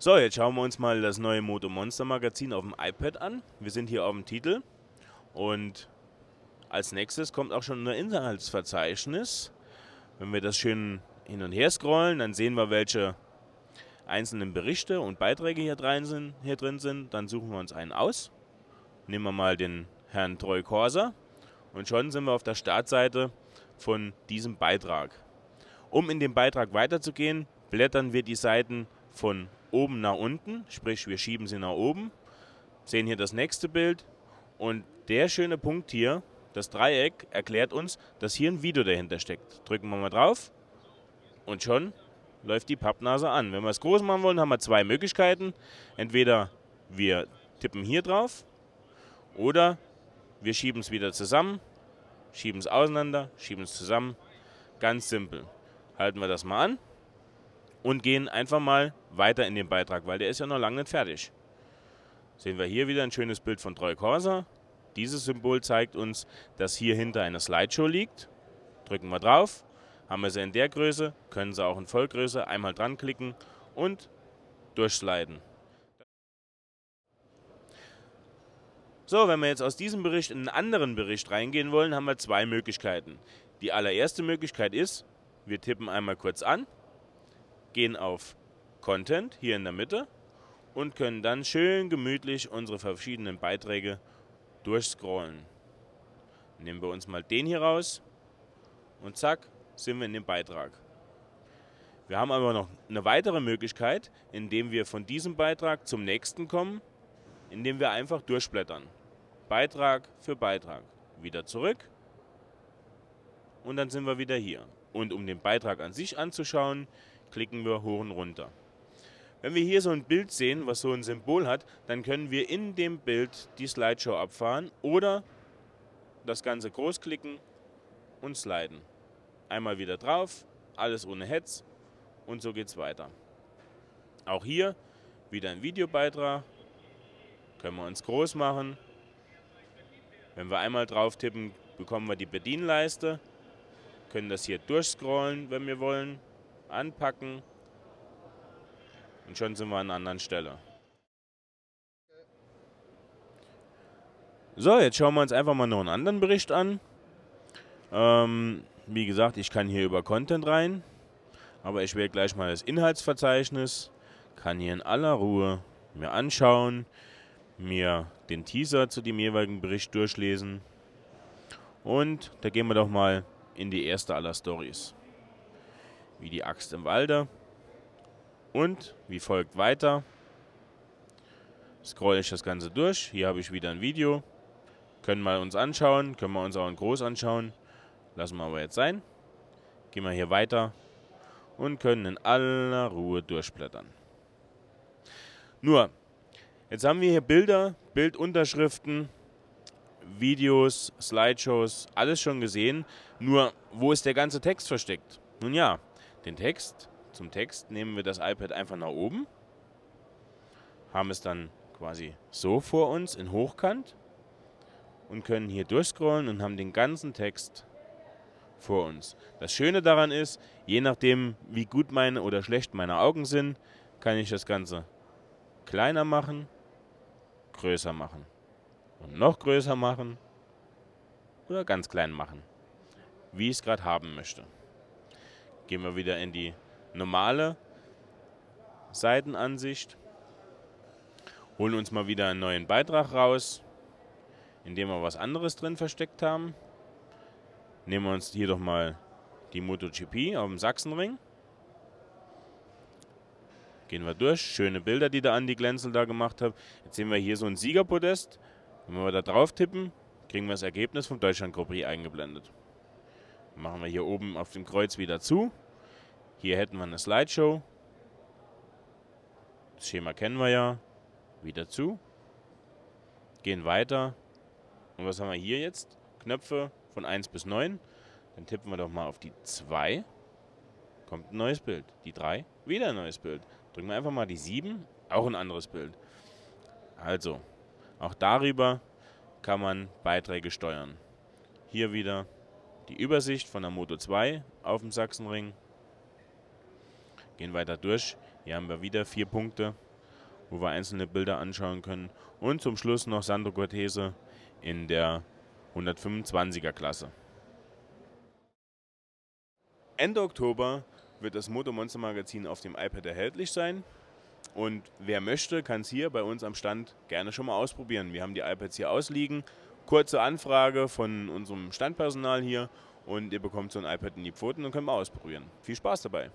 So, jetzt schauen wir uns mal das neue Moto Monster Magazin auf dem iPad an. Wir sind hier auf dem Titel und als nächstes kommt auch schon ein Inhaltsverzeichnis. Wenn wir das schön hin und her scrollen, dann sehen wir, welche einzelnen Berichte und Beiträge hier drin sind. Hier drin sind. Dann suchen wir uns einen aus. Nehmen wir mal den Herrn Troy Corsa und schon sind wir auf der Startseite von diesem Beitrag. Um in dem Beitrag weiterzugehen, blättern wir die Seiten von oben nach unten, sprich wir schieben sie nach oben, sehen hier das nächste Bild und der schöne Punkt hier, das Dreieck, erklärt uns, dass hier ein Video dahinter steckt. Drücken wir mal drauf und schon läuft die Pappnase an. Wenn wir es groß machen wollen, haben wir zwei Möglichkeiten. Entweder wir tippen hier drauf oder wir schieben es wieder zusammen, schieben es auseinander, schieben es zusammen. Ganz simpel. Halten wir das mal an und gehen einfach mal weiter in den Beitrag, weil der ist ja noch lange nicht fertig. Sehen wir hier wieder ein schönes Bild von Troy Corsa. Dieses Symbol zeigt uns, dass hier hinter eine Slideshow liegt. Drücken wir drauf, haben wir sie in der Größe, können sie auch in Vollgröße einmal dran klicken und durchsliden. So, wenn wir jetzt aus diesem Bericht in einen anderen Bericht reingehen wollen, haben wir zwei Möglichkeiten. Die allererste Möglichkeit ist, wir tippen einmal kurz an, gehen auf Content hier in der Mitte und können dann schön gemütlich unsere verschiedenen Beiträge durchscrollen. Nehmen wir uns mal den hier raus und zack, sind wir in dem Beitrag. Wir haben aber noch eine weitere Möglichkeit, indem wir von diesem Beitrag zum nächsten kommen, indem wir einfach durchblättern. Beitrag für Beitrag. Wieder zurück. Und dann sind wir wieder hier. Und um den Beitrag an sich anzuschauen, klicken wir hoch und runter. Wenn wir hier so ein Bild sehen, was so ein Symbol hat, dann können wir in dem Bild die Slideshow abfahren oder das Ganze großklicken und sliden. Einmal wieder drauf, alles ohne Hetz und so geht es weiter. Auch hier wieder ein Videobeitrag, können wir uns groß machen wenn wir einmal drauf tippen, bekommen wir die Bedienleiste, können das hier durchscrollen, wenn wir wollen, anpacken und schon sind wir an einer anderen Stelle. So, jetzt schauen wir uns einfach mal noch einen anderen Bericht an. Ähm, wie gesagt, ich kann hier über Content rein, aber ich wähle gleich mal das Inhaltsverzeichnis, kann hier in aller Ruhe mir anschauen, mir den Teaser zu dem jeweiligen Bericht durchlesen. Und da gehen wir doch mal in die erste aller Stories. Wie die Axt im Walde. Und wie folgt weiter. Scroll ich das Ganze durch. Hier habe ich wieder ein Video. Können wir uns anschauen. Können wir uns auch in groß anschauen. Lassen wir aber jetzt sein. Gehen wir hier weiter und können in aller Ruhe durchblättern. Nur, Jetzt haben wir hier Bilder, Bildunterschriften, Videos, Slideshows, alles schon gesehen. Nur, wo ist der ganze Text versteckt? Nun ja, den Text, zum Text nehmen wir das iPad einfach nach oben, haben es dann quasi so vor uns in Hochkant und können hier durchscrollen und haben den ganzen Text vor uns. Das Schöne daran ist, je nachdem, wie gut meine oder schlecht meine Augen sind, kann ich das Ganze kleiner machen größer machen. Und noch größer machen oder ganz klein machen. Wie ich es gerade haben möchte. Gehen wir wieder in die normale Seitenansicht. Holen uns mal wieder einen neuen Beitrag raus, in dem wir was anderes drin versteckt haben. Nehmen wir uns hier doch mal die MotoGP auf dem Sachsenring. Gehen wir durch. Schöne Bilder, die der Andi Glänzel da gemacht hat. Jetzt sehen wir hier so ein Siegerpodest. Wenn wir da drauf tippen, kriegen wir das Ergebnis vom Deutschland Grand Prix eingeblendet. Machen wir hier oben auf dem Kreuz wieder zu. Hier hätten wir eine Slideshow. Das Schema kennen wir ja. Wieder zu. Gehen weiter. Und was haben wir hier jetzt? Knöpfe von 1 bis 9. Dann tippen wir doch mal auf die 2. Kommt ein neues Bild. Die 3. Wieder ein neues Bild. Drücken wir einfach mal die 7, auch ein anderes Bild. Also, auch darüber kann man Beiträge steuern. Hier wieder die Übersicht von der Moto 2 auf dem Sachsenring. Gehen weiter durch. Hier haben wir wieder vier Punkte. wo wir einzelne Bilder anschauen können. Und zum Schluss noch Sandro Cortese in der 125er Klasse. Ende Oktober wird das Moto Monster Magazin auf dem iPad erhältlich sein. Und wer möchte, kann es hier bei uns am Stand gerne schon mal ausprobieren. Wir haben die iPads hier ausliegen. Kurze Anfrage von unserem Standpersonal hier und ihr bekommt so ein iPad in die Pfoten und könnt mal ausprobieren. Viel Spaß dabei!